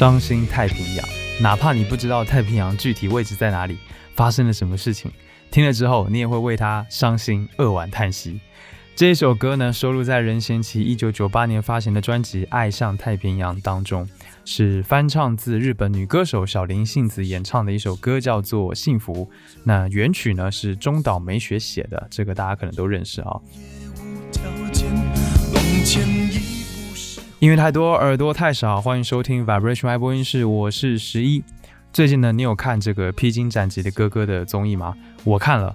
伤心太平洋，哪怕你不知道太平洋具体位置在哪里，发生了什么事情，听了之后你也会为它伤心扼腕叹息。这一首歌呢，收录在任贤齐一九九八年发行的专辑《爱上太平洋》当中，是翻唱自日本女歌手小林幸子演唱的一首歌，叫做《幸福》。那原曲呢是中岛美雪写的，这个大家可能都认识啊。音乐太多，耳朵太少，欢迎收听 Vibration My 播音室，我是十一。最近呢，你有看这个《披荆斩棘的哥哥》的综艺吗？我看了。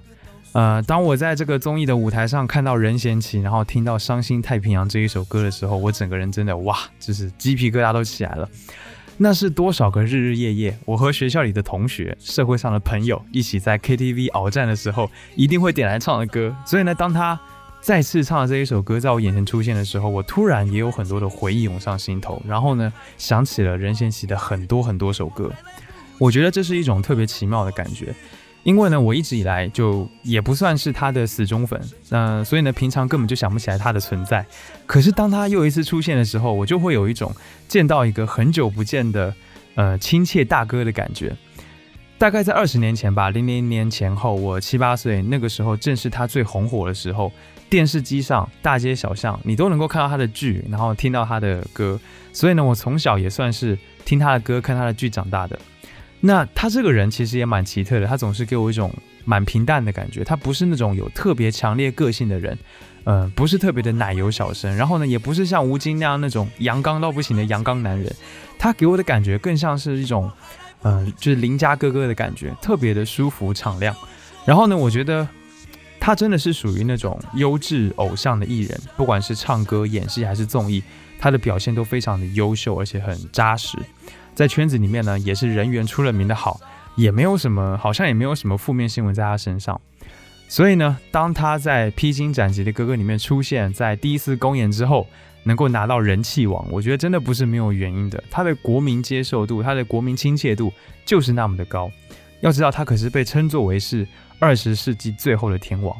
呃，当我在这个综艺的舞台上看到任贤齐，然后听到《伤心太平洋》这一首歌的时候，我整个人真的哇，就是鸡皮疙瘩都起来了。那是多少个日日夜夜，我和学校里的同学、社会上的朋友一起在 KTV 鏖战的时候，一定会点来唱的歌。所以呢，当他再次唱的这一首歌在我眼前出现的时候，我突然也有很多的回忆涌上心头，然后呢，想起了任贤齐的很多很多首歌。我觉得这是一种特别奇妙的感觉，因为呢，我一直以来就也不算是他的死忠粉，那、所以呢，平常根本就想不起来他的存在。可是当他又一次出现的时候，我就会有一种见到一个很久不见的呃亲切大哥的感觉。大概在二十年前吧，零零年前后，我七八岁，那个时候正是他最红火的时候。电视机上、大街小巷，你都能够看到他的剧，然后听到他的歌。所以呢，我从小也算是听他的歌、看他的剧长大的。那他这个人其实也蛮奇特的，他总是给我一种蛮平淡的感觉。他不是那种有特别强烈个性的人，呃，不是特别的奶油小生，然后呢，也不是像吴京那样那种阳刚到不行的阳刚男人。他给我的感觉更像是一种，呃，就是邻家哥哥的感觉，特别的舒服敞亮。然后呢，我觉得他真的是属于那种优质偶像的艺人，不管是唱歌、演戏还是综艺，他的表现都非常的优秀，而且很扎实。在圈子里面呢，也是人缘出了名的好，也没有什么，好像也没有什么负面新闻在他身上。所以呢，当他在《披荆斩棘的哥哥》里面出现在第一次公演之后，能够拿到人气王，我觉得真的不是没有原因的。他的国民接受度，他的国民亲切度就是那么的高。要知道，他可是被称作为是二十世纪最后的天王。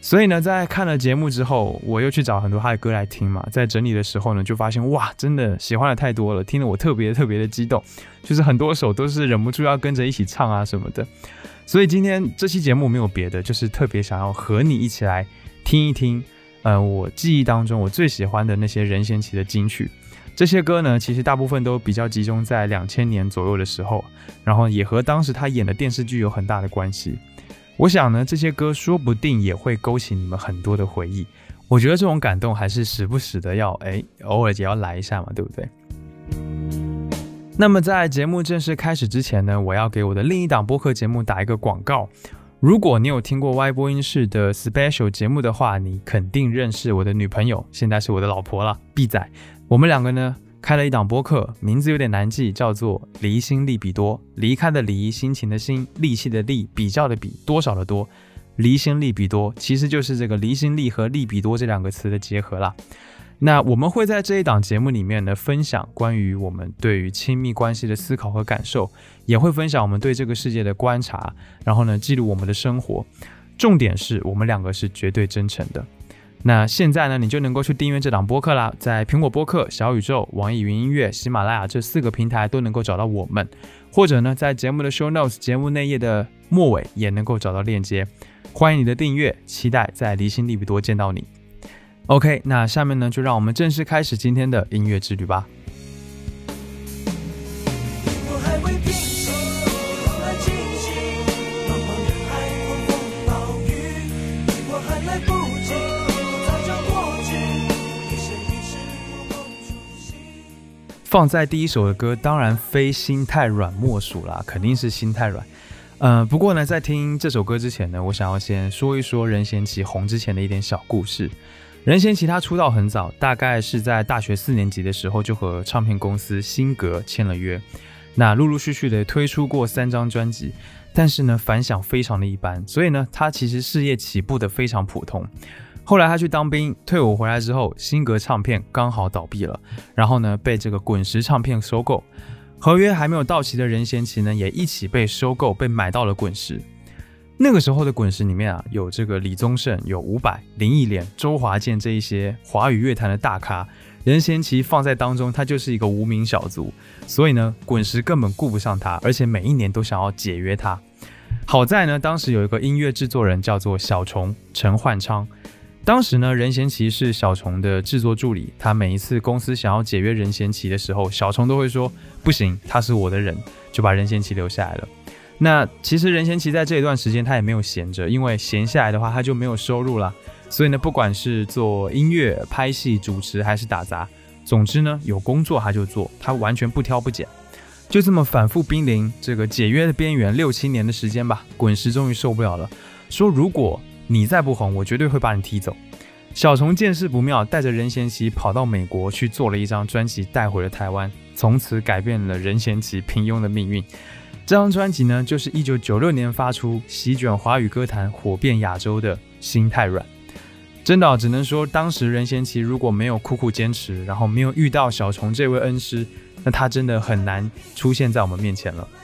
所以呢，在看了节目之后，我又去找很多他的歌来听嘛。在整理的时候呢，就发现哇，真的喜欢的太多了，听得我特别特别的激动，就是很多首都是忍不住要跟着一起唱啊什么的。所以今天这期节目没有别的，就是特别想要和你一起来听一听，呃，我记忆当中我最喜欢的那些任贤齐的金曲。这些歌呢，其实大部分都比较集中在两千年左右的时候，然后也和当时他演的电视剧有很大的关系。我想呢，这些歌说不定也会勾起你们很多的回忆。我觉得这种感动还是时不时的要，哎，偶尔也要来一下嘛，对不对？那么在节目正式开始之前呢，我要给我的另一档播客节目打一个广告。如果你有听过 Y 播音室的 Special 节目的话，你肯定认识我的女朋友，现在是我的老婆了，，B 仔。我们两个呢开了一档播客，名字有点难记，叫做“离心力比多”，离开的离，心情的心，力气的力，比较的比，多少的多。离心力比多，其实就是这个离心力和利比多这两个词的结合啦。那我们会在这一档节目里面呢，分享关于我们对于亲密关系的思考和感受，也会分享我们对这个世界的观察，然后呢，记录我们的生活。重点是我们两个是绝对真诚的。那现在呢，你就能够去订阅这档播客啦，在苹果播客、小宇宙、网易云音乐、喜马拉雅这四个平台都能够找到我们，或者呢，在节目的 show notes 节目内页的末尾也能够找到链接。欢迎你的订阅，期待在离心利比多见到你。OK，那下面呢，就让我们正式开始今天的音乐之旅吧。放在第一首的歌，当然非心太软莫属啦，肯定是心太软。呃，不过呢，在听这首歌之前呢，我想要先说一说任贤齐红之前的一点小故事。任贤齐他出道很早，大概是在大学四年级的时候就和唱片公司新格签了约，那陆陆续续的推出过三张专辑，但是呢反响非常的一般，所以呢他其实事业起步的非常普通。后来他去当兵，退伍回来之后，新格唱片刚好倒闭了，然后呢被这个滚石唱片收购，合约还没有到期的任贤齐呢也一起被收购，被买到了滚石。那个时候的滚石里面啊，有这个李宗盛、有伍佰、林忆莲、周华健这一些华语乐坛的大咖，任贤齐放在当中，他就是一个无名小卒，所以呢，滚石根本顾不上他，而且每一年都想要解约他。好在呢，当时有一个音乐制作人叫做小虫陈焕昌，当时呢，任贤齐是小虫的制作助理，他每一次公司想要解约任贤齐的时候，小虫都会说不行，他是我的人，就把任贤齐留下来了。那其实任贤齐在这一段时间他也没有闲着，因为闲下来的话他就没有收入了。所以呢，不管是做音乐、拍戏、主持还是打杂，总之呢有工作他就做，他完全不挑不拣。就这么反复濒临这个解约的边缘六七年的时间吧，滚石终于受不了了，说如果你再不红，我绝对会把你踢走。小虫见势不妙，带着任贤齐跑到美国去做了一张专辑，带回了台湾，从此改变了任贤齐平庸的命运。这张专辑呢，就是一九九六年发出，席卷华语歌坛，火遍亚洲的《心太软》。真的，只能说当时任贤齐如果没有苦苦坚持，然后没有遇到小虫这位恩师，那他真的很难出现在我们面前了。《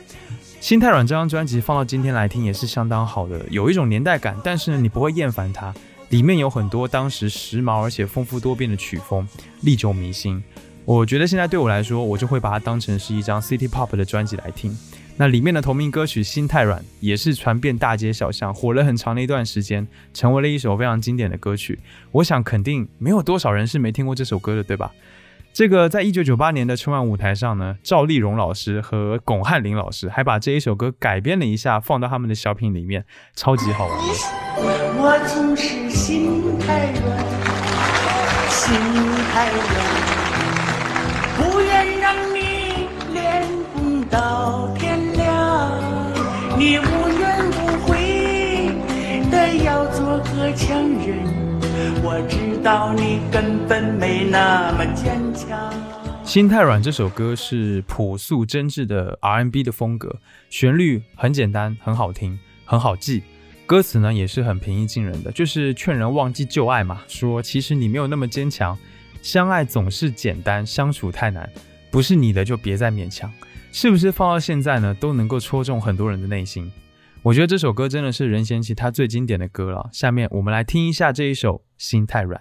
心太软》这张专辑放到今天来听也是相当好的，有一种年代感，但是呢，你不会厌烦它。里面有很多当时时髦而且丰富多变的曲风，历久弥新。我觉得现在对我来说，我就会把它当成是一张 City Pop 的专辑来听。那里面的同名歌曲《心太软》也是传遍大街小巷，火了很长的一段时间，成为了一首非常经典的歌曲。我想肯定没有多少人是没听过这首歌的，对吧？这个在一九九八年的春晚舞台上呢，赵丽蓉老师和巩汉林老师还把这一首歌改编了一下，放到他们的小品里面，超级好玩。我总是心太软，心太软，不愿到你根本没那么坚强。心太软这首歌是朴素真挚的 R&B 的风格，旋律很简单，很好听，很好记。歌词呢也是很平易近人的，就是劝人忘记旧爱嘛，说其实你没有那么坚强，相爱总是简单，相处太难，不是你的就别再勉强。是不是放到现在呢，都能够戳中很多人的内心？我觉得这首歌真的是任贤齐他最经典的歌了。下面我们来听一下这一首《心太软》。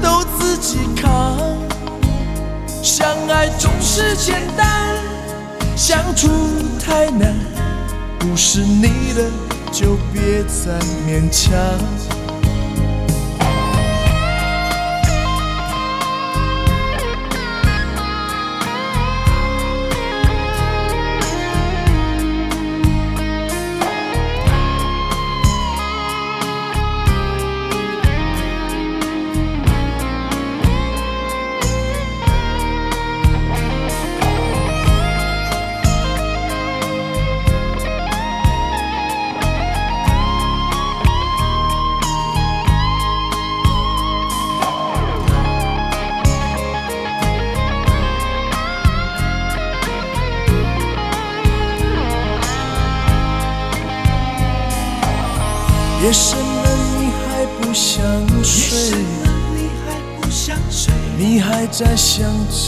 都自己扛。相爱总是简单，相处太难。不是你的就别再勉强。在想着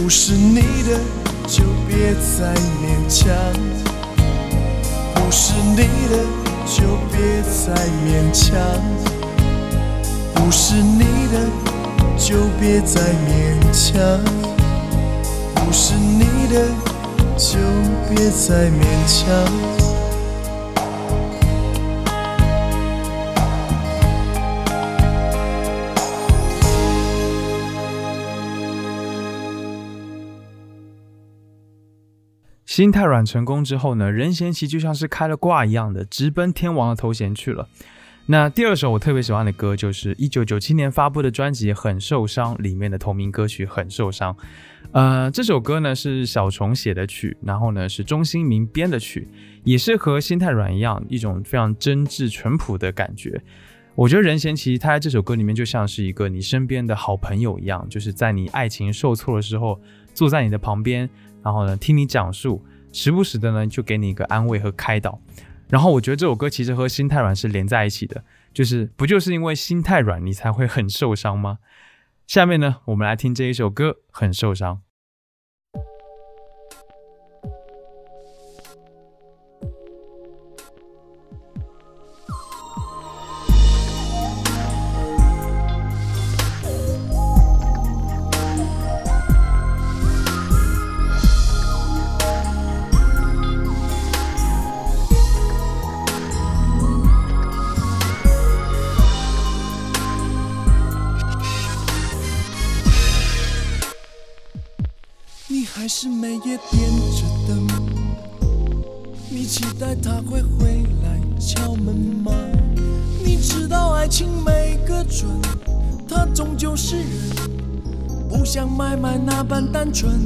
不是你的就别再勉强，不是你的就别再勉强，不是你的就别再勉强，不是你的就别再勉强。心太软成功之后呢，任贤齐就像是开了挂一样的，直奔天王的头衔去了。那第二首我特别喜欢的歌，就是一九九七年发布的专辑《很受伤》里面的同名歌曲《很受伤》。呃，这首歌呢是小虫写的曲，然后呢是钟兴民编的曲，也是和心太软一样，一种非常真挚淳朴的感觉。我觉得任贤齐他在这首歌里面就像是一个你身边的好朋友一样，就是在你爱情受挫的时候，坐在你的旁边，然后呢听你讲述，时不时的呢就给你一个安慰和开导。然后我觉得这首歌其实和心太软是连在一起的，就是不就是因为心太软你才会很受伤吗？下面呢，我们来听这一首歌《很受伤》。是每夜点着灯，你期待他会回来敲门吗？你知道爱情没个准，他终究是人，不像买卖那般单纯。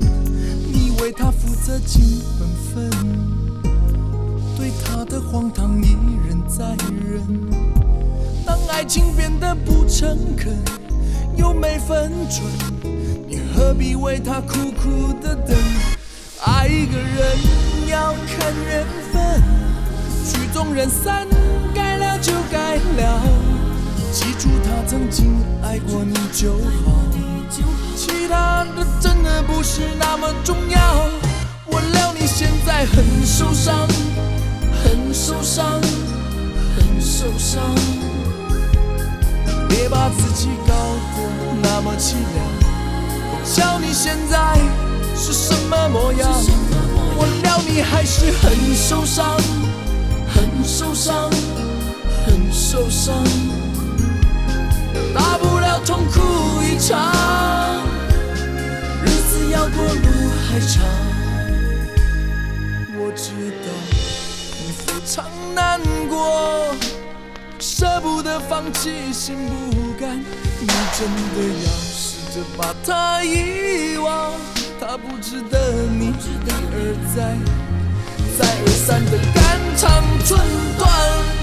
你为他负责尽本分，对他的荒唐一忍再忍。当爱情变得不诚恳，又没分寸。何必为他苦苦的等？爱一个人要看缘分，曲终人散，该了就该了。记住他曾经爱过你就好，其他的真的不是那么重要。我料你现在很受伤，很受伤，很受伤，别把自己搞得那么凄凉。瞧你现在是什么模样，我料你还是很受伤，很受伤，很受伤，大不了痛哭一场，日子要过路还长。我知道你非常难过，舍不得放弃，心不甘，你真的要。着把他遗忘，他不值得你一而再、再而三的肝肠寸断。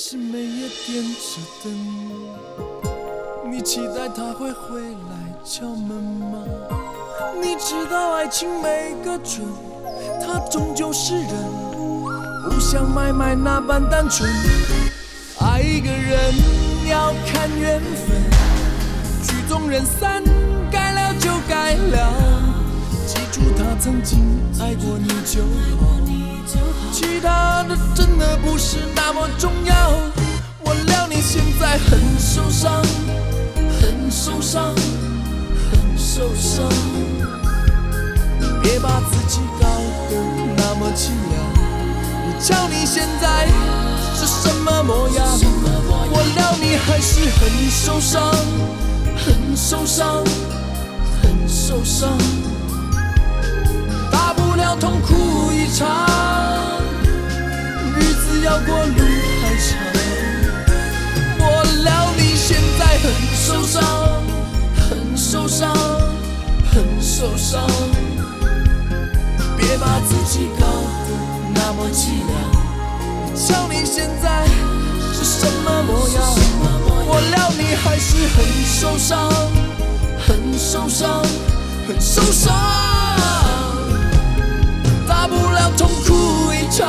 是每夜点着灯，你期待他会回来敲门吗？你知道爱情没个准，他终究是人，不像买卖那般单纯。爱一个人要看缘分，曲终人散，该了就该了。记住他曾经爱过你就好。其他的真的不是那么重要。我料你现在很受伤，很受伤，很受伤。别把自己搞得那么凄凉。你瞧你现在是什么模样？我料你还是很受伤，很受伤，很受伤。大不了痛哭一场。日子要过路还长，我料你现在很受伤，很受伤，很受伤。别把自己搞得那么凄凉。瞧你现在是什么模样，我料你还是很受伤，很受伤，很受伤。大不了痛哭一场。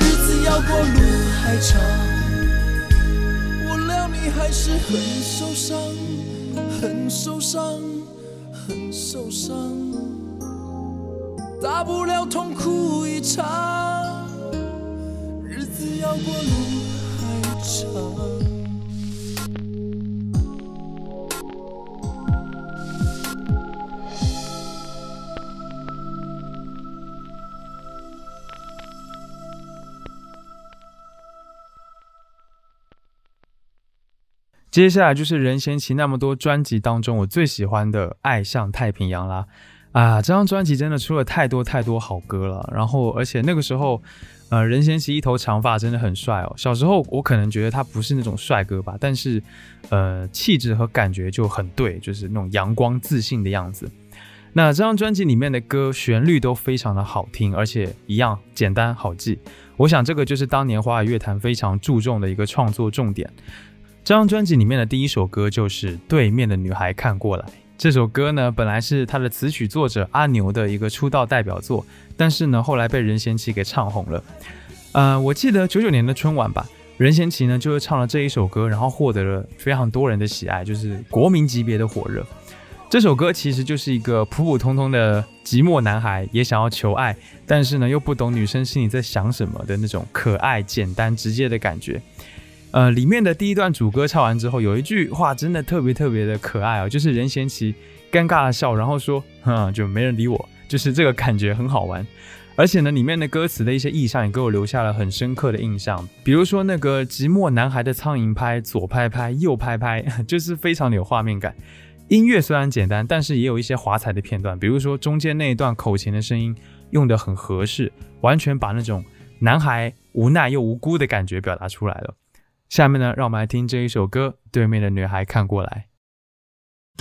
日子要过路还长，我料你还是很受伤，很受伤，很受伤，大不了痛哭一场，日子要过路还长。接下来就是任贤齐那么多专辑当中我最喜欢的《爱上太平洋》啦。啊，这张专辑真的出了太多太多好歌了。然后，而且那个时候，呃，任贤齐一头长发真的很帅哦。小时候我可能觉得他不是那种帅哥吧，但是，呃，气质和感觉就很对，就是那种阳光自信的样子。那这张专辑里面的歌旋律都非常的好听，而且一样简单好记。我想这个就是当年华语乐坛非常注重的一个创作重点。这张专辑里面的第一首歌就是《对面的女孩看过来》。这首歌呢，本来是他的词曲作者阿牛的一个出道代表作，但是呢，后来被任贤齐给唱红了。呃，我记得九九年的春晚吧，任贤齐呢就是唱了这一首歌，然后获得了非常多人的喜爱，就是国民级别的火热。这首歌其实就是一个普普通通的寂寞男孩，也想要求爱，但是呢又不懂女生心里在想什么的那种可爱、简单、直接的感觉。呃，里面的第一段主歌唱完之后，有一句话真的特别特别的可爱哦，就是任贤齐尴尬的笑，然后说：“哼，就没人理我。”就是这个感觉很好玩。而且呢，里面的歌词的一些意象也给我留下了很深刻的印象，比如说那个寂寞男孩的苍蝇拍，左拍拍，右拍拍，就是非常的有画面感。音乐虽然简单，但是也有一些华彩的片段，比如说中间那一段口琴的声音用的很合适，完全把那种男孩无奈又无辜的感觉表达出来了。下面呢，让我们来听这一首歌《对面的女孩看过来》。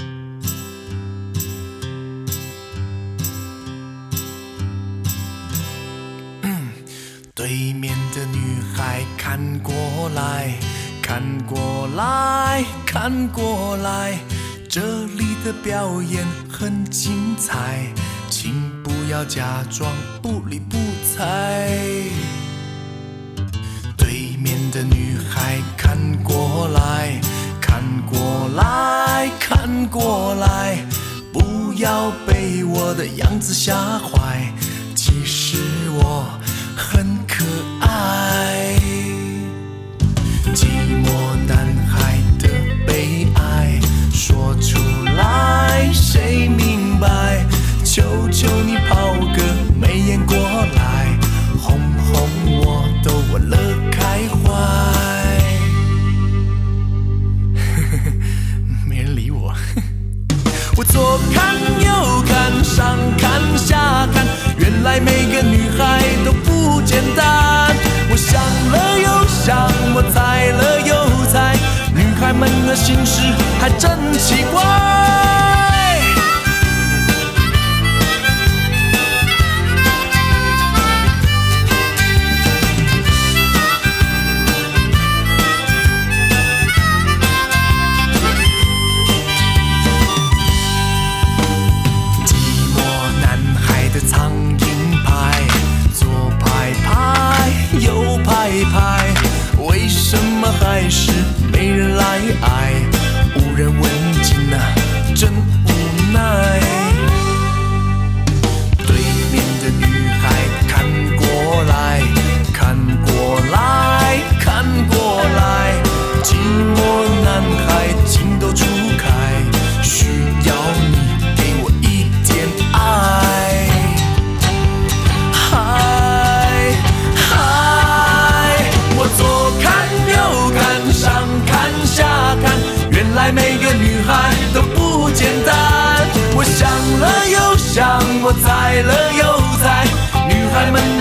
对面的女孩看过来看过来看过来。这里的表演很精彩，请不要假装不理不睬。面的女孩看过来看过来看过来，不要被我的样子吓坏，每个女孩都不简单。我想了又想我猜了又猜女孩们的心事还真奇怪。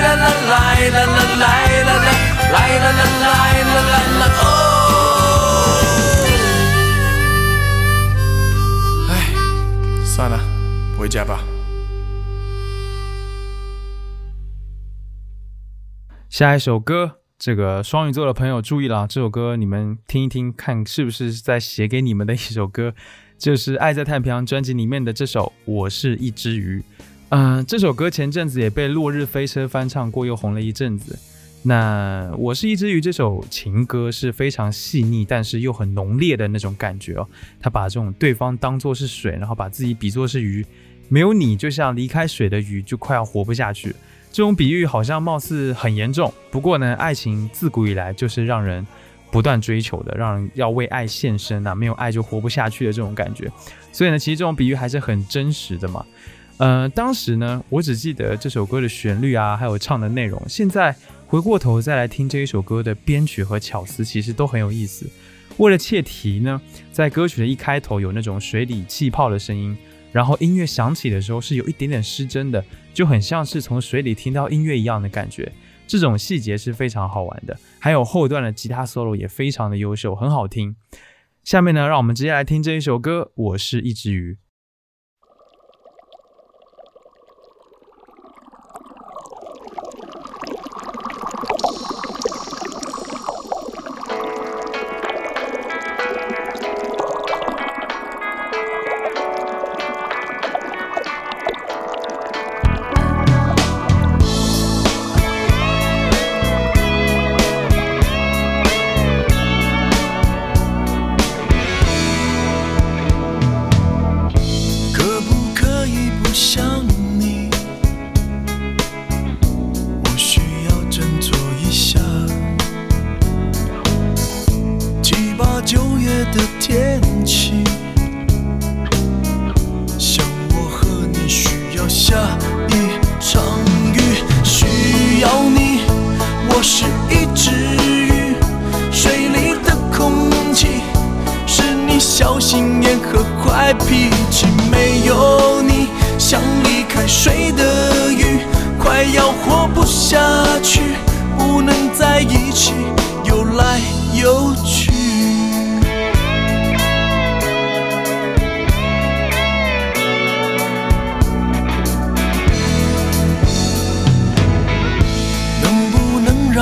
来来来来来来来来来来来来哦！哎，算了，回家吧下一首歌，这个双鱼座的朋友注意了，这首歌你们听一听，看是不是在写给你们的一首歌，就是《爱在太平洋》专辑里面的这首《我是一只鱼》。嗯，这首歌前阵子也被《落日飞车》翻唱过，又红了一阵子。那我是一只鱼这首情歌是非常细腻，但是又很浓烈的那种感觉哦。他把这种对方当作是水，然后把自己比作是鱼，没有你就像离开水的鱼，就快要活不下去。这种比喻好像貌似很严重，不过呢，爱情自古以来就是让人不断追求的，让人要为爱献身呐，没有爱就活不下去的这种感觉。所以呢，其实这种比喻还是很真实的嘛。呃，当时呢，我只记得这首歌的旋律啊，还有唱的内容。现在回过头再来听这一首歌的编曲和巧思，其实都很有意思。为了切题呢，在歌曲的一开头有那种水里气泡的声音，然后音乐响起的时候是有一点点失真的，就很像是从水里听到音乐一样的感觉。这种细节是非常好玩的。还有后段的吉他 solo 也非常的优秀，很好听。下面呢，让我们直接来听这一首歌。我是一只鱼。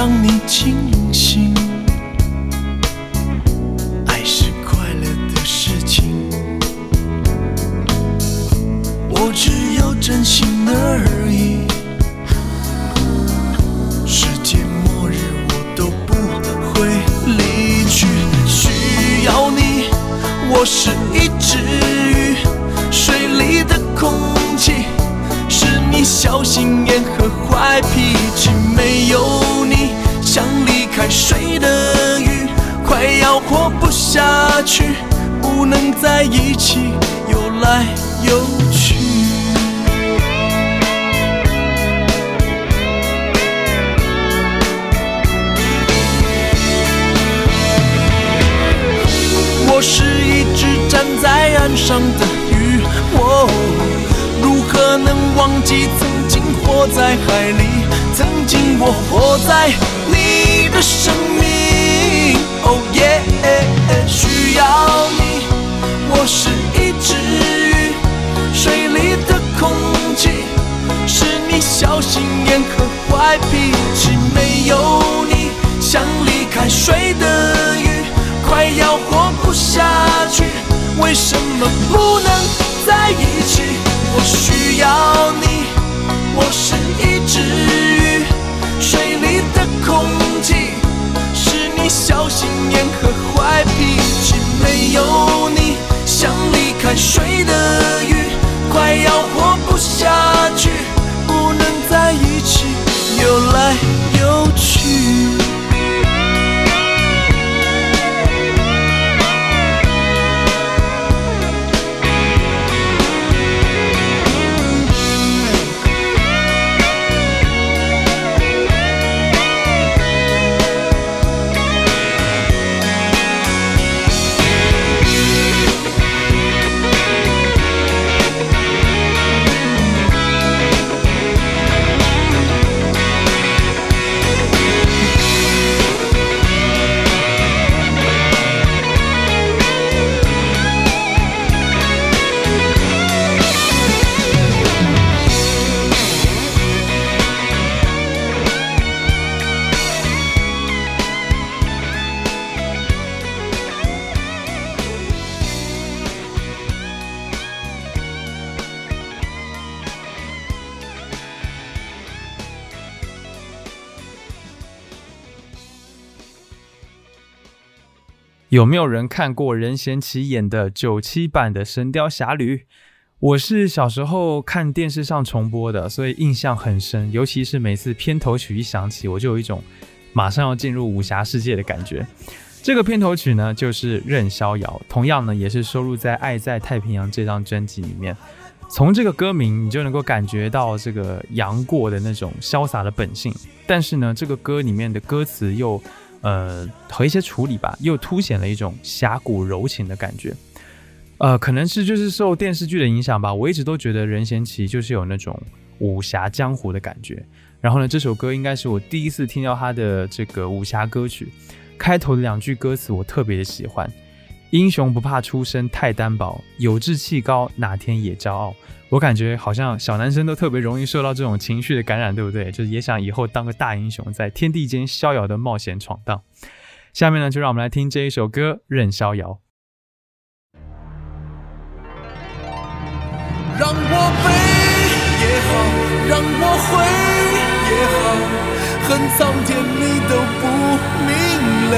让你清有没有人看过任贤齐演的九七版的《神雕侠侣》？我是小时候看电视上重播的，所以印象很深。尤其是每次片头曲一响起，我就有一种马上要进入武侠世界的感觉。这个片头曲呢，就是《任逍遥》，同样呢，也是收录在《爱在太平洋》这张专辑里面。从这个歌名，你就能够感觉到这个杨过的那种潇洒的本性。但是呢，这个歌里面的歌词又……呃，和一些处理吧，又凸显了一种侠骨柔情的感觉。呃，可能是就是受电视剧的影响吧，我一直都觉得任贤齐就是有那种武侠江湖的感觉。然后呢，这首歌应该是我第一次听到他的这个武侠歌曲，开头的两句歌词我特别的喜欢：英雄不怕出身太单薄，有志气高，哪天也骄傲。我感觉好像小男生都特别容易受到这种情绪的感染，对不对？就是也想以后当个大英雄，在天地间逍遥的冒险闯荡。下面呢，就让我们来听这一首歌《任逍遥》。让我悲也好，让我悔也好，恨苍天你都不明了。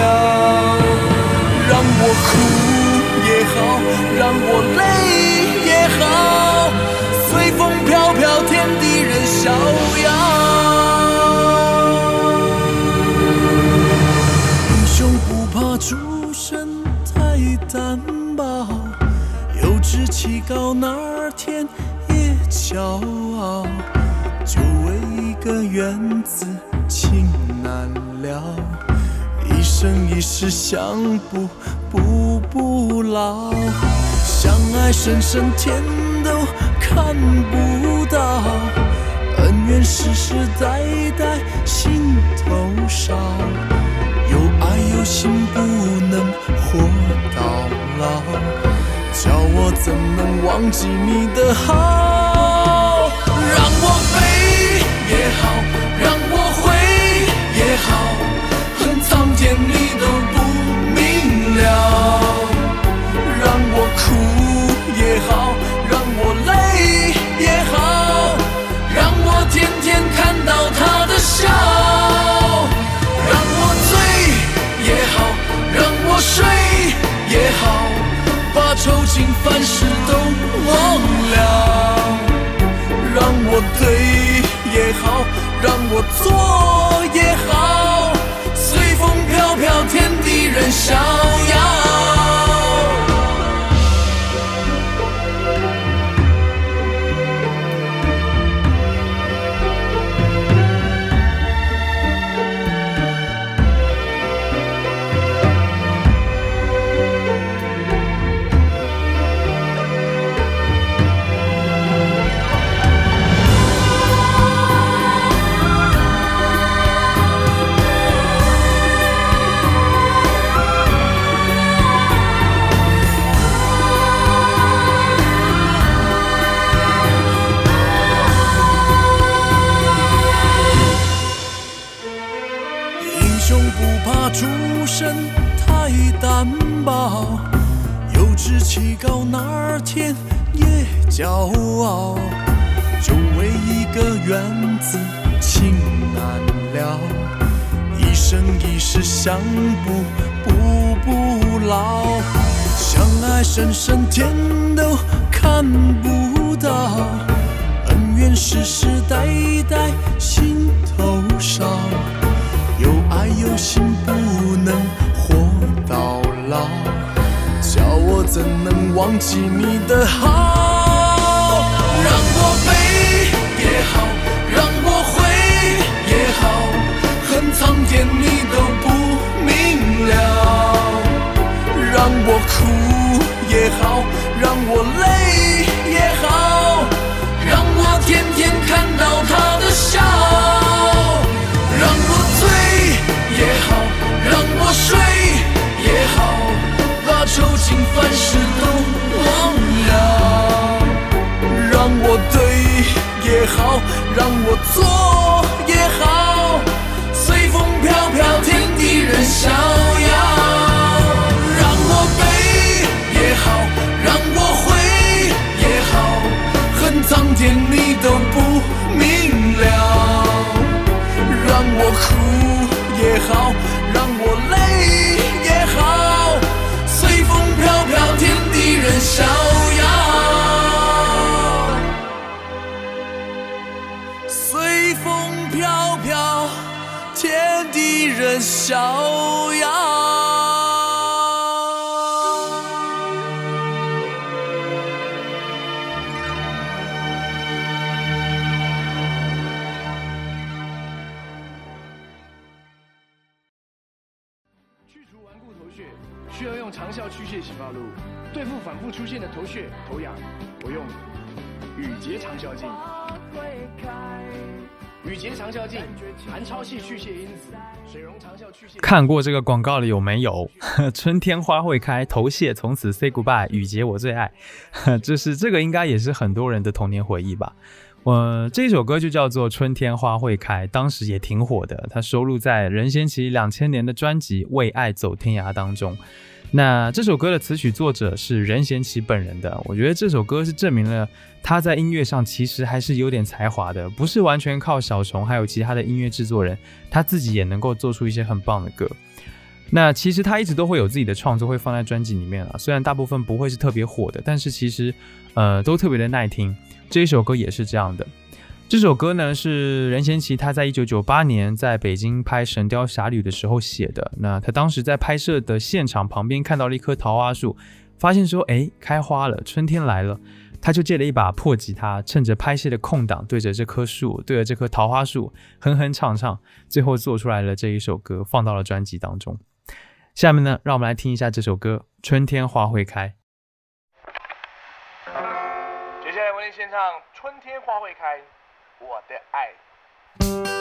让我哭也好，让我泪也好。随风飘飘，天地任逍遥。英雄不怕出身太单薄，有志气高，哪天也骄傲。就为一个缘字，情难了。一生一世相补，补不老。相爱深深，天都。看不到恩怨世世代代心头烧，有爱有心不能活到老，叫我怎能忘记你的好？对也好，让我错也好，随风飘飘，天地任逍遥。高哪儿天也骄傲，就为一个缘字情难了，一生一世想步步不老，相爱深深天都看不到，恩怨世世代代心头烧，有爱有心。怎能忘记你的好？让我悲也好，让我悔也好，恨苍天你都不明了，让我哭。也好，让我累也好，让我天天看到他的笑，让我醉也好，让我睡也好，把愁情我对也好，让我做笑。雨洁长效镜含超细去屑因子，水溶长效去屑。看过这个广告了有没有？春天花会开，头屑从此 say goodbye，雨洁我最爱。这是这个应该也是很多人的童年回忆吧。我这首歌就叫做《春天花会开》，当时也挺火的。它收录在任贤齐两千年的专辑《为爱走天涯》当中。那这首歌的词曲作者是任贤齐本人的，我觉得这首歌是证明了他在音乐上其实还是有点才华的，不是完全靠小虫还有其他的音乐制作人，他自己也能够做出一些很棒的歌。那其实他一直都会有自己的创作会放在专辑里面啊，虽然大部分不会是特别火的，但是其实呃都特别的耐听。这一首歌也是这样的。这首歌呢是任贤齐他在一九九八年在北京拍《神雕侠侣》的时候写的。那他当时在拍摄的现场旁边看到了一棵桃花树，发现说哎开花了，春天来了，他就借了一把破吉他，趁着拍戏的空档，对着这棵树，对着这棵桃花树哼哼唱唱，最后做出来了这一首歌，放到了专辑当中。下面呢，让我们来听一下这首歌《春天花会开》。接下来为您献唱《春天花会开》，我的爱。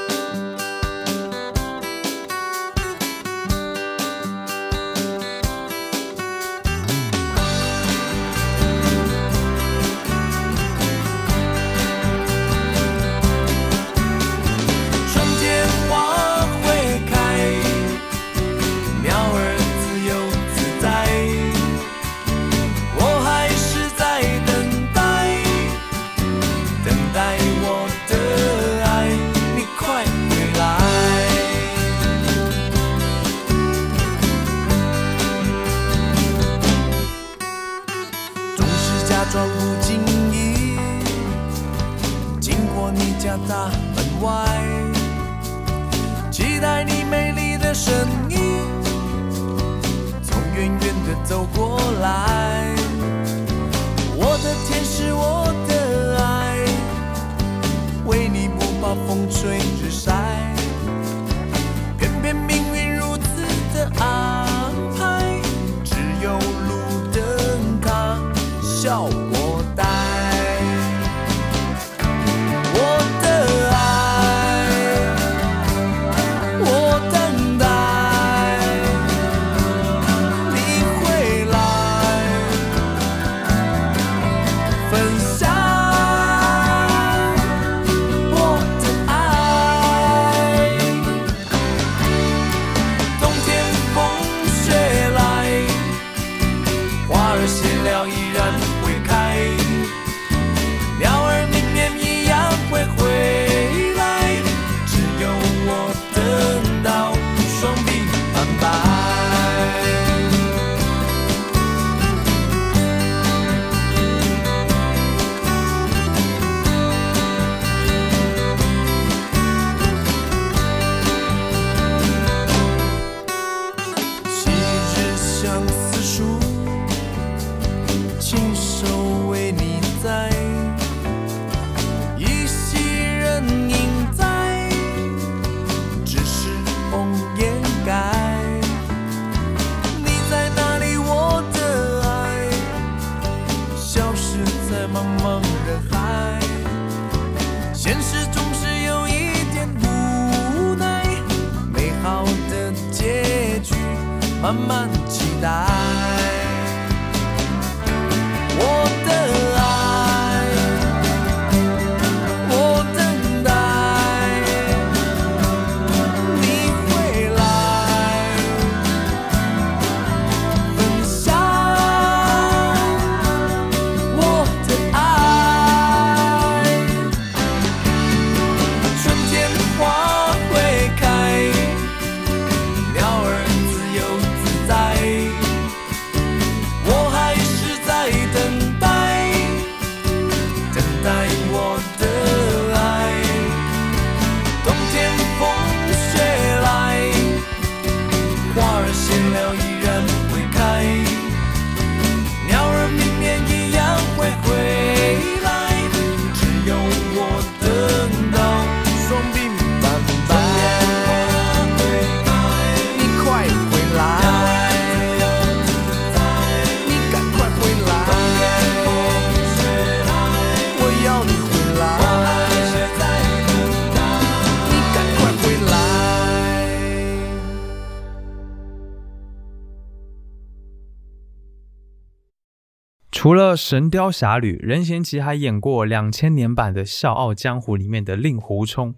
神雕侠侣》，任贤齐还演过两千年版的《笑傲江湖》里面的令狐冲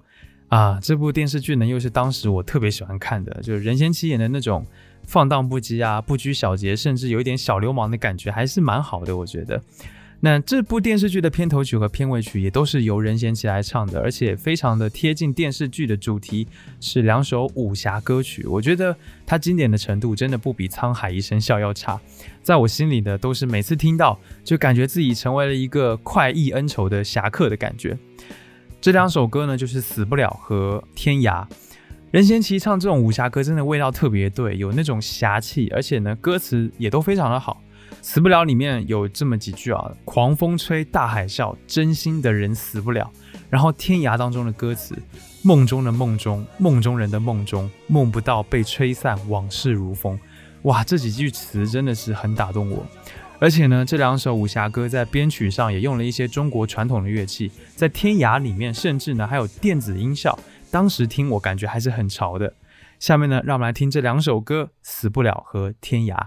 啊。这部电视剧呢，又是当时我特别喜欢看的，就是任贤齐演的那种放荡不羁啊、不拘小节，甚至有一点小流氓的感觉，还是蛮好的，我觉得。那这部电视剧的片头曲和片尾曲也都是由任贤齐来唱的，而且非常的贴近电视剧的主题，是两首武侠歌曲。我觉得它经典的程度真的不比《沧海一声笑》要差，在我心里呢，都是每次听到就感觉自己成为了一个快意恩仇的侠客的感觉。这两首歌呢，就是《死不了》和《天涯》。任贤齐唱这种武侠歌真的味道特别对，有那种侠气，而且呢，歌词也都非常的好。死不了里面有这么几句啊，狂风吹，大海啸，真心的人死不了。然后天涯当中的歌词，梦中的梦中，梦中人的梦中，梦不到被吹散，往事如风。哇，这几句词真的是很打动我。而且呢，这两首武侠歌在编曲上也用了一些中国传统的乐器，在天涯里面甚至呢还有电子音效，当时听我感觉还是很潮的。下面呢，让我们来听这两首歌《死不了》和《天涯》。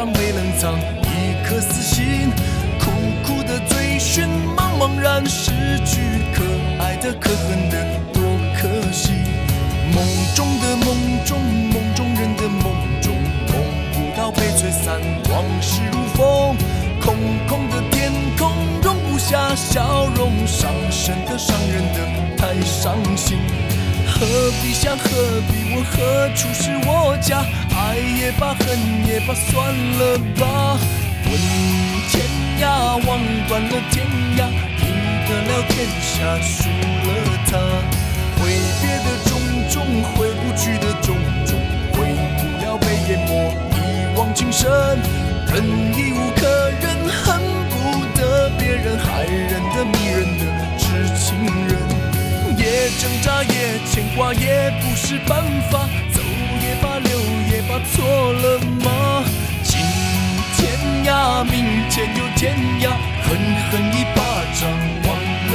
上没冷藏一颗死心，苦苦的追寻，茫茫然失去，可爱的可恨的多可惜。梦中的梦中，梦中人的梦中，梦不到被吹散，往事如风，空空的天空容不下笑容，伤神的伤人的太伤心。何必想何必问何处是我家？爱也罢，恨也罢，算了吧。问天涯，望断了天涯，赢得了天下，输了他。挥别的种种，回不去的种种，回不了被淹没一往情深。忍已无可忍，恨不得别人害人的迷人的痴情人。也挣扎，也牵挂，也不是办法。错了吗？今天呀，明天又天涯，狠狠一巴掌，忘了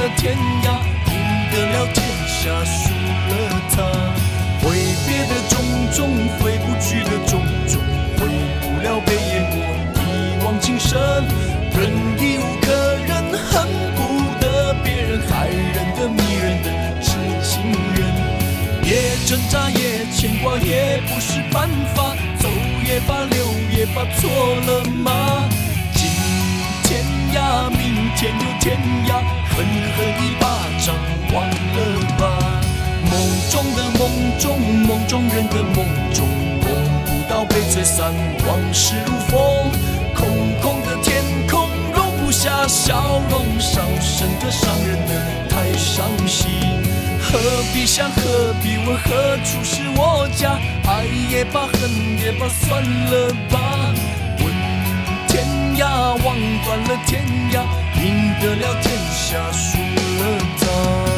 了天涯，赢得了天下，输了他。挥别的种种，回不去的种种，回不了被淹没一往情深。忍已无可忍，恨不得别人害人的迷人的痴情人。也挣扎，也牵挂，也不是办法。走也罢，留也罢，错了吗？今天涯，明天又天涯，狠狠一巴掌，忘了吧。梦中的梦中，梦中人的梦中，梦不到被吹散，往事如风。空空的天空容不下笑容，伤神的伤人的太伤心。何必想，何必问，何处是我家？爱也罢，恨也罢，算了吧。问天涯，望断了天涯，得了天下，输了他。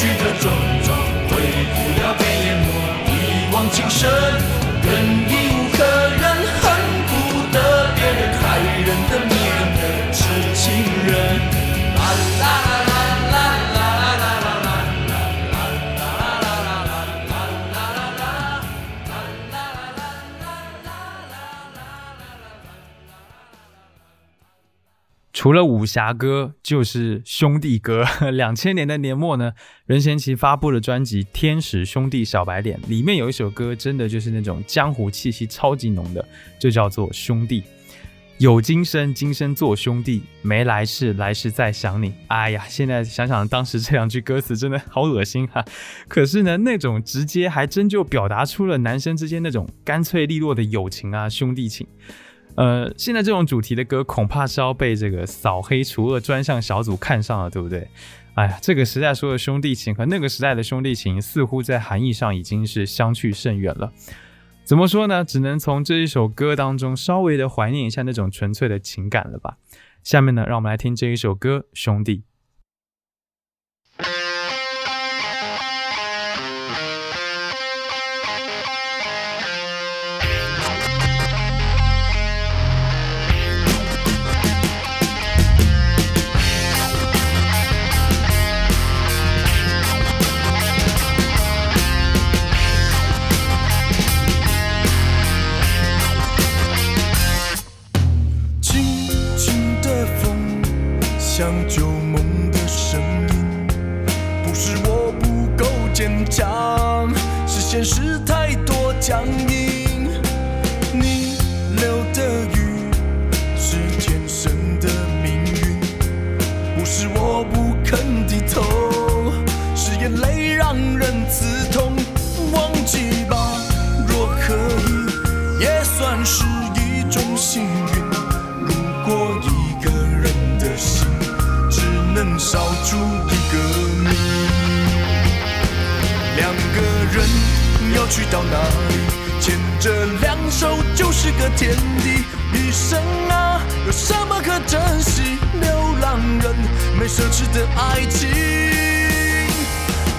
去的种种，回不了被淹没一往情深。除了武侠歌，就是兄弟歌。两千年的年末呢，任贤齐发布了专辑《天使兄弟小白脸》，里面有一首歌，真的就是那种江湖气息超级浓的，就叫做《兄弟》。有今生，今生做兄弟；没来世，来世再想你。哎呀，现在想想当时这两句歌词，真的好恶心哈。可是呢，那种直接还真就表达出了男生之间那种干脆利落的友情啊，兄弟情。呃，现在这种主题的歌，恐怕是要被这个扫黑除恶专项小组看上了，对不对？哎呀，这个时代说的兄弟情和那个时代的兄弟情，似乎在含义上已经是相去甚远了。怎么说呢？只能从这一首歌当中稍微的怀念一下那种纯粹的情感了吧。下面呢，让我们来听这一首歌《兄弟》。去到哪里，牵着两手就是个天地。一生啊，有什么可珍惜？流浪人没奢侈的爱情，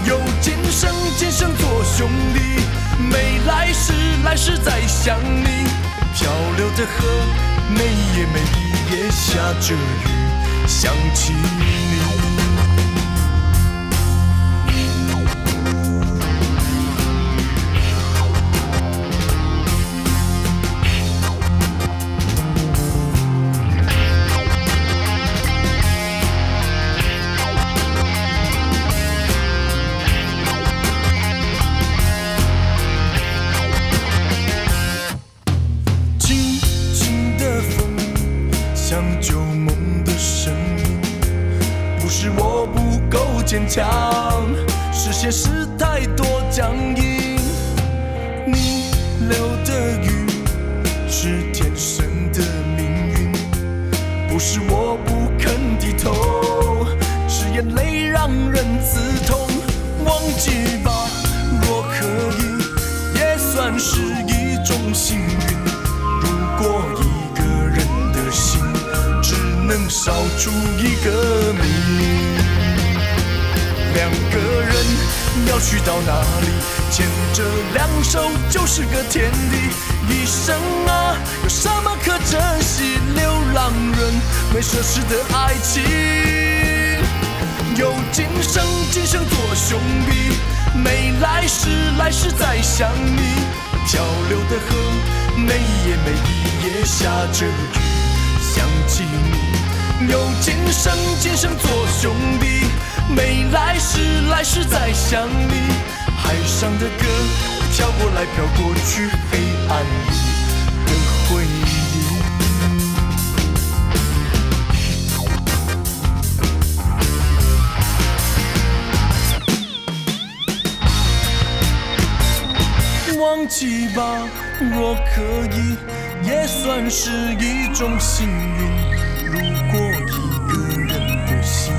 有今生今生做兄弟，没来世来世再想你。漂流的河，每夜每夜下着雨，想起你。跳哪里，牵着两手就是个天地。一生啊，有什么可珍惜？流浪人没奢侈的爱情，有今生，今生做兄弟，没来世，来世再想你。漂流的河，每夜每一夜下着雨，想起你。有今生，今生做兄弟，没来世，来世再想你。海上的歌，飘过来飘过去，黑暗里的回忆。忘记吧，若可以，也算是一种幸运。如果一个人的心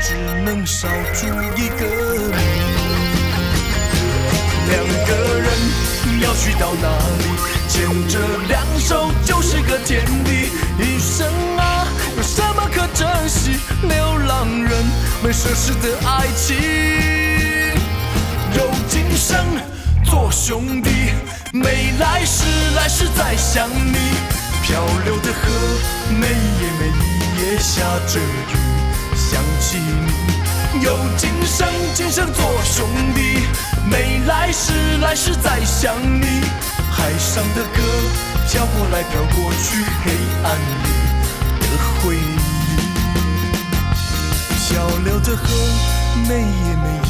只能烧出。去到哪里？牵着两手就是个天地。一生啊，有什么可珍惜？流浪人没奢侈的爱情，有今生做兄弟。没来世，来世再想你。漂流的河，每一夜每一夜下着雨，想起你。有今生，今生做兄弟。没来世，来世再想你。海上的歌，飘过来飘过去，黑暗里的回忆。小流的河，每夜每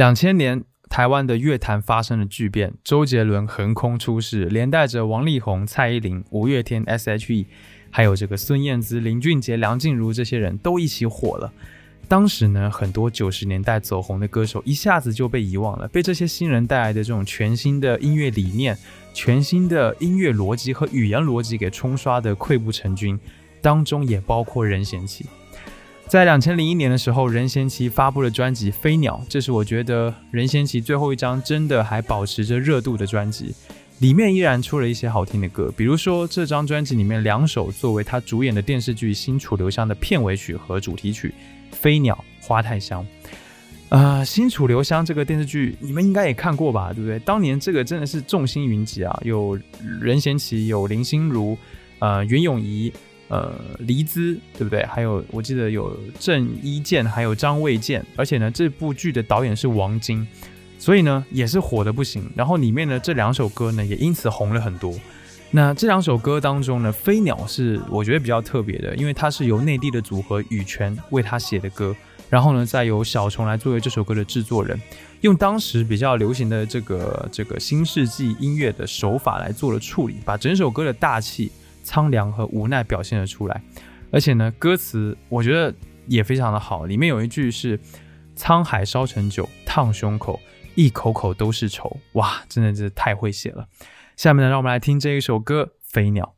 两千年，台湾的乐坛发生了巨变，周杰伦横空出世，连带着王力宏、蔡依林、五月天、S.H.E，还有这个孙燕姿、林俊杰、梁静茹这些人都一起火了。当时呢，很多九十年代走红的歌手一下子就被遗忘了，被这些新人带来的这种全新的音乐理念、全新的音乐逻辑和语言逻辑给冲刷的溃不成军，当中也包括任贤齐。在两千零一年的时候，任贤齐发布了专辑《飞鸟》，这是我觉得任贤齐最后一张真的还保持着热度的专辑，里面依然出了一些好听的歌，比如说这张专辑里面两首作为他主演的电视剧《新楚留香》的片尾曲和主题曲《飞鸟》《花太香》。呃，《新楚留香》这个电视剧你们应该也看过吧，对不对？当年这个真的是众星云集啊，有任贤齐，有林心如，呃，袁咏仪。呃，黎姿对不对？还有我记得有郑伊健，还有张卫健，而且呢，这部剧的导演是王晶，所以呢也是火的不行。然后里面的这两首歌呢，也因此红了很多。那这两首歌当中呢，《飞鸟》是我觉得比较特别的，因为它是由内地的组合羽泉为他写的歌，然后呢，再由小虫来作为这首歌的制作人，用当时比较流行的这个这个新世纪音乐的手法来做了处理，把整首歌的大气。苍凉和无奈表现了出来，而且呢，歌词我觉得也非常的好。里面有一句是“沧海烧成酒，烫胸口，一口口都是愁”，哇，真的是太会写了。下面呢，让我们来听这一首歌《飞鸟》。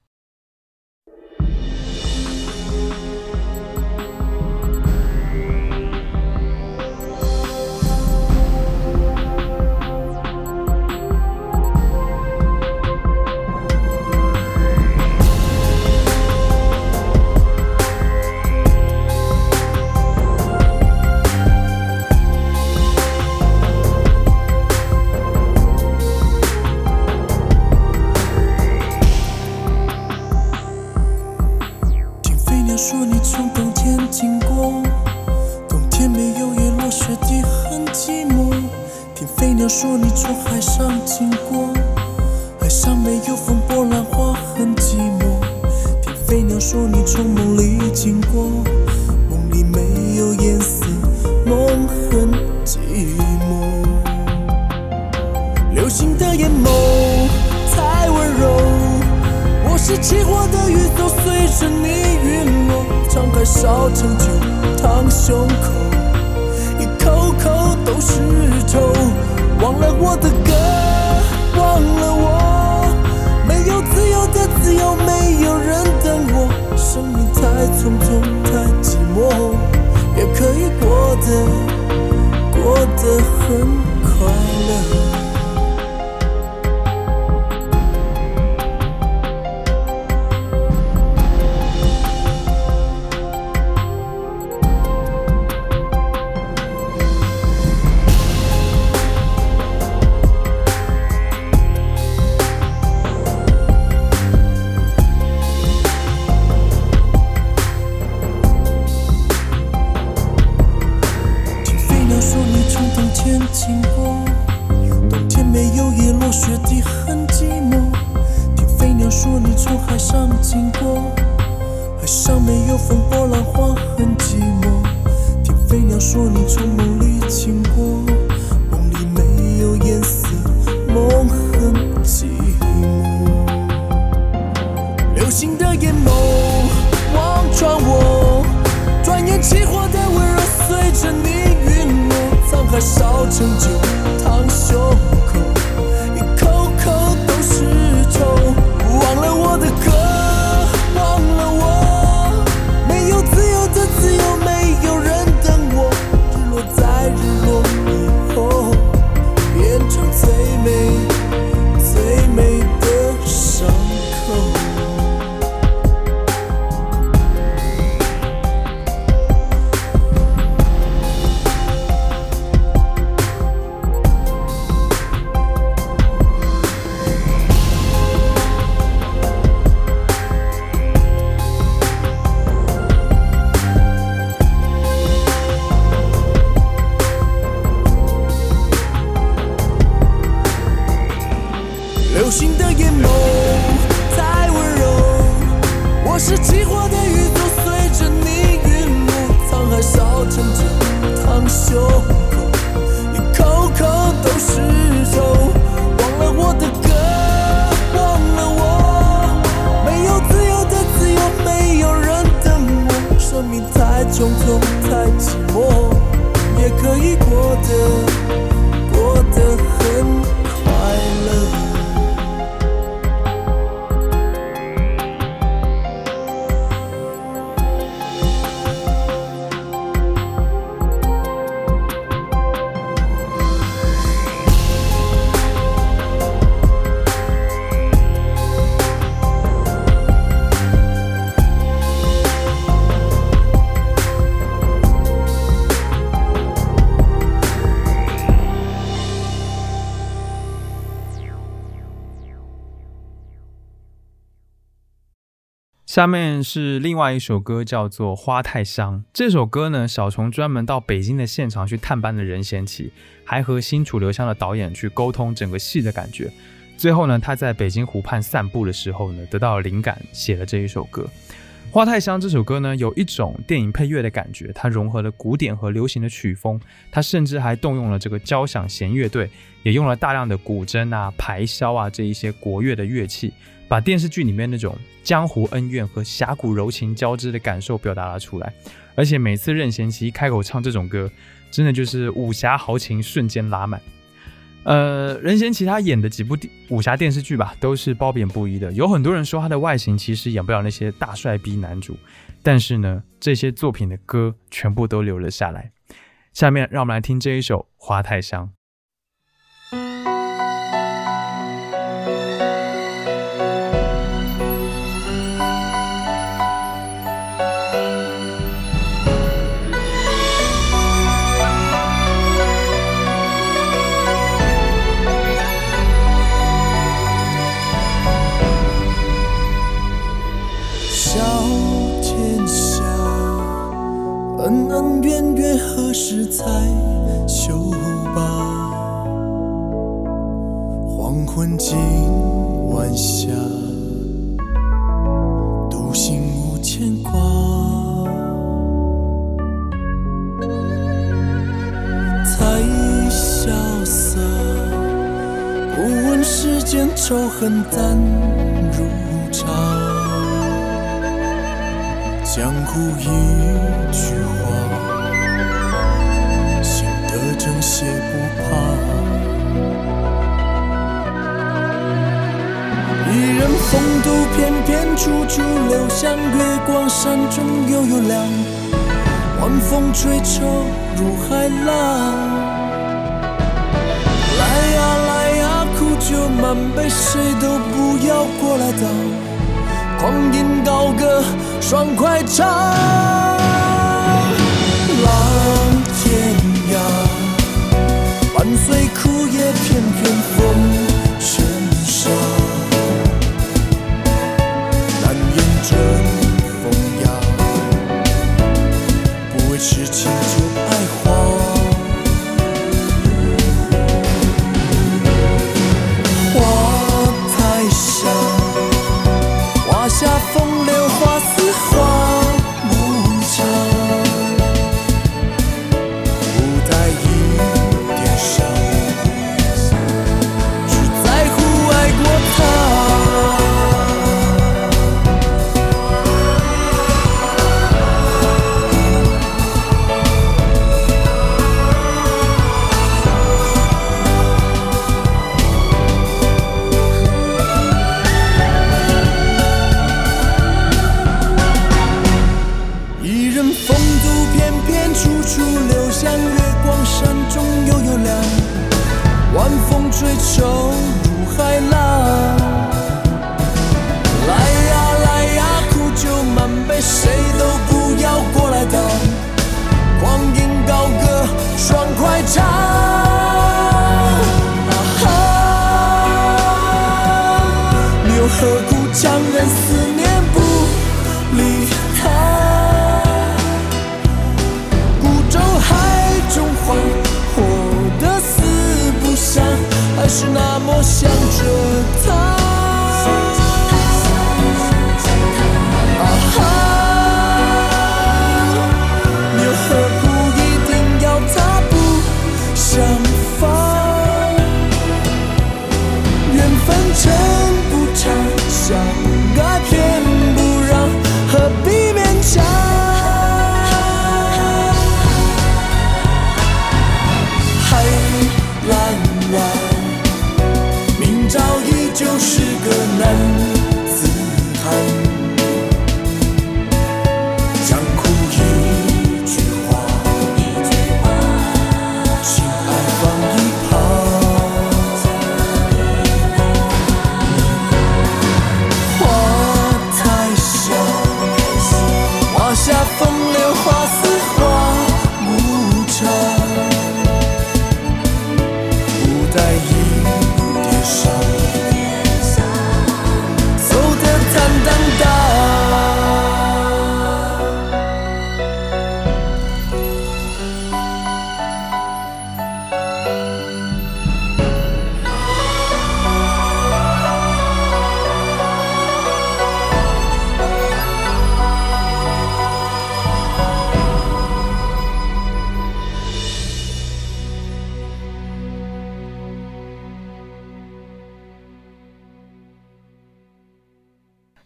下面是另外一首歌，叫做《花太香》。这首歌呢，小虫专门到北京的现场去探班的任贤齐，还和新楚留香的导演去沟通整个戏的感觉。最后呢，他在北京湖畔散步的时候呢，得到了灵感，写了这一首歌。《花太香》这首歌呢，有一种电影配乐的感觉，它融合了古典和流行的曲风，它甚至还动用了这个交响弦乐队，也用了大量的古筝啊、排箫啊这一些国乐的乐器。把电视剧里面那种江湖恩怨和侠骨柔情交织的感受表达了出来，而且每次任贤齐开口唱这种歌，真的就是武侠豪情瞬间拉满。呃，任贤齐他演的几部电武侠电视剧吧，都是褒贬不一的。有很多人说他的外形其实演不了那些大帅逼男主，但是呢，这些作品的歌全部都留了下来。下面让我们来听这一首《花太香》。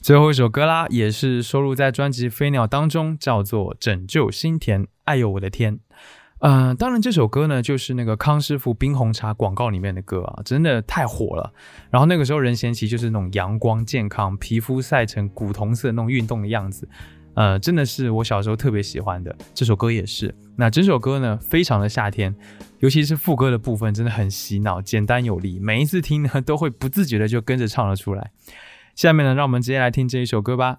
最后一首歌啦，也是收录在专辑《飞鸟》当中，叫做《拯救心田》。哎呦我的天！呃，当然这首歌呢，就是那个康师傅冰红茶广告里面的歌啊，真的太火了。然后那个时候任贤齐就是那种阳光健康、皮肤晒成古铜色那种运动的样子，呃，真的是我小时候特别喜欢的。这首歌也是。那整首歌呢，非常的夏天，尤其是副歌的部分，真的很洗脑，简单有力，每一次听呢，都会不自觉的就跟着唱了出来。下面呢，让我们直接来听这一首歌吧。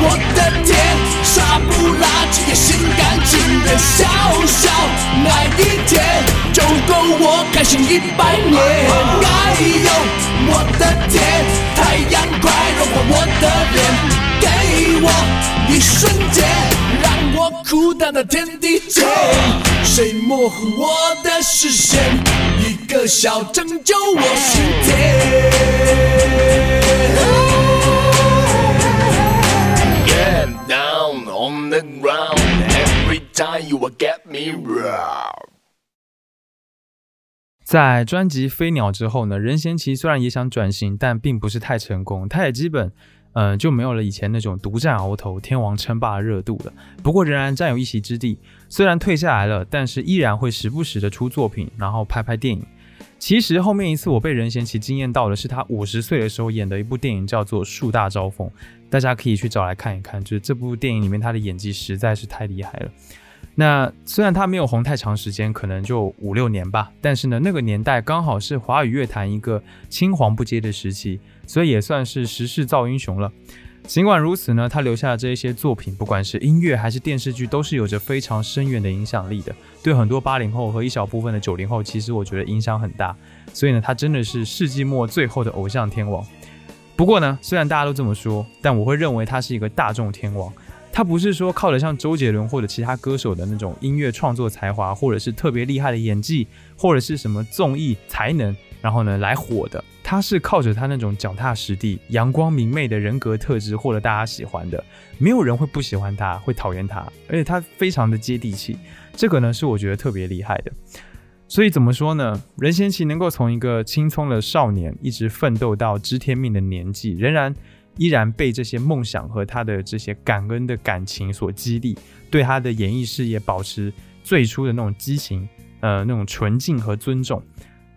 我的天，傻不拉几也心甘情愿笑笑那一天，就够我开心一百年。哎呦，我的天，太阳快融化我的脸，给我一瞬间，让我哭到那天地间。谁模糊我的视线？一个小拯救我心田。在专辑《飞鸟》之后呢，任贤齐虽然也想转型，但并不是太成功。他也基本，嗯，就没有了以前那种独占鳌头、天王称霸的热度了。不过仍然占有一席之地。虽然退下来了，但是依然会时不时的出作品，然后拍拍电影。其实后面一次我被任贤齐惊艳到的是他五十岁的时候演的一部电影，叫做《树大招风》，大家可以去找来看一看。就是这部电影里面他的演技实在是太厉害了。那虽然他没有红太长时间，可能就五六年吧，但是呢，那个年代刚好是华语乐坛一个青黄不接的时期，所以也算是时势造英雄了。尽管如此呢，他留下的这一些作品，不管是音乐还是电视剧，都是有着非常深远的影响力的，对很多八零后和一小部分的九零后，其实我觉得影响很大。所以呢，他真的是世纪末最后的偶像天王。不过呢，虽然大家都这么说，但我会认为他是一个大众天王。他不是说靠着像周杰伦或者其他歌手的那种音乐创作才华，或者是特别厉害的演技，或者是什么综艺才能然后呢来火的。他是靠着他那种脚踏实地、阳光明媚的人格特质获得大家喜欢的。没有人会不喜欢他，会讨厌他，而且他非常的接地气。这个呢是我觉得特别厉害的。所以怎么说呢？任贤齐能够从一个青葱的少年，一直奋斗到知天命的年纪，仍然依然被这些梦想和他的这些感恩的感情所激励，对他的演艺事业保持最初的那种激情，呃，那种纯净和尊重。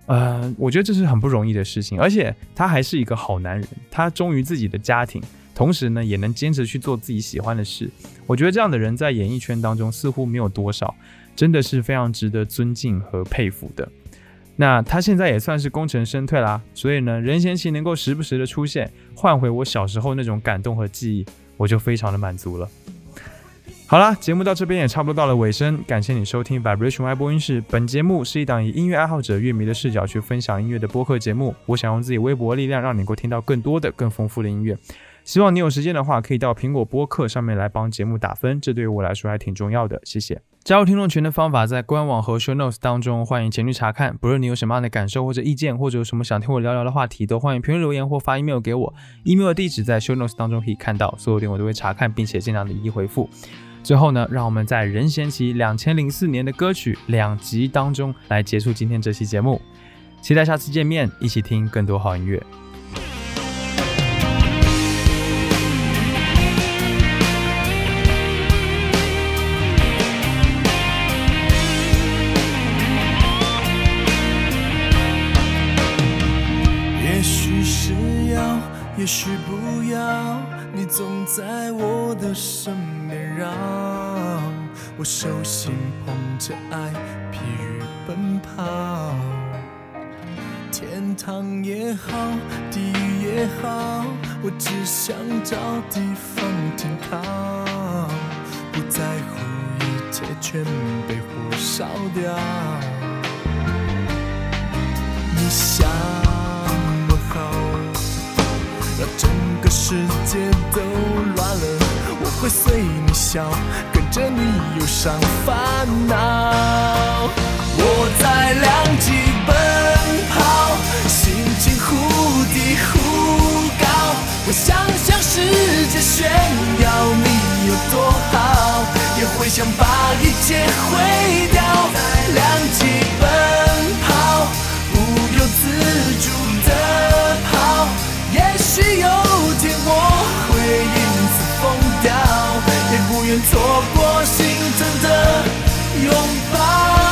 呃，我觉得这是很不容易的事情，而且他还是一个好男人，他忠于自己的家庭，同时呢，也能坚持去做自己喜欢的事。我觉得这样的人在演艺圈当中似乎没有多少，真的是非常值得尊敬和佩服的。那他现在也算是功成身退啦，所以呢，任贤齐能够时不时的出现，换回我小时候那种感动和记忆，我就非常的满足了。好啦，节目到这边也差不多到了尾声，感谢你收听 Vibration 爱播音室。本节目是一档以音乐爱好者、乐迷的视角去分享音乐的播客节目。我想用自己微薄力量，让你能够听到更多的、更丰富的音乐。希望你有时间的话，可以到苹果播客上面来帮节目打分，这对于我来说还挺重要的。谢谢。加入听众群的方法在官网和 Show Notes 当中，欢迎前去查看。不论你有什么样的感受或者意见，或者有什么想听我聊聊的话题，都欢迎评论留言或发 email 给我。email 的地址在 Show Notes 当中可以看到，所有点我都会查看，并且尽量的一一回复。最后呢，让我们在任贤齐两千零四年的歌曲两集当中来结束今天这期节目，期待下次见面，一起听更多好音乐。我手心捧着爱，疲于奔跑。天堂也好，地狱也好，我只想找地方停靠，不在乎一切全被火烧掉。你想我好，让整个世界都乱了，会随你笑，跟着你忧伤烦恼。我在两极奔跑，心情忽低忽高，我想向世界炫耀你有多好，也会想把一切毁掉。两极愿错过心疼的拥抱。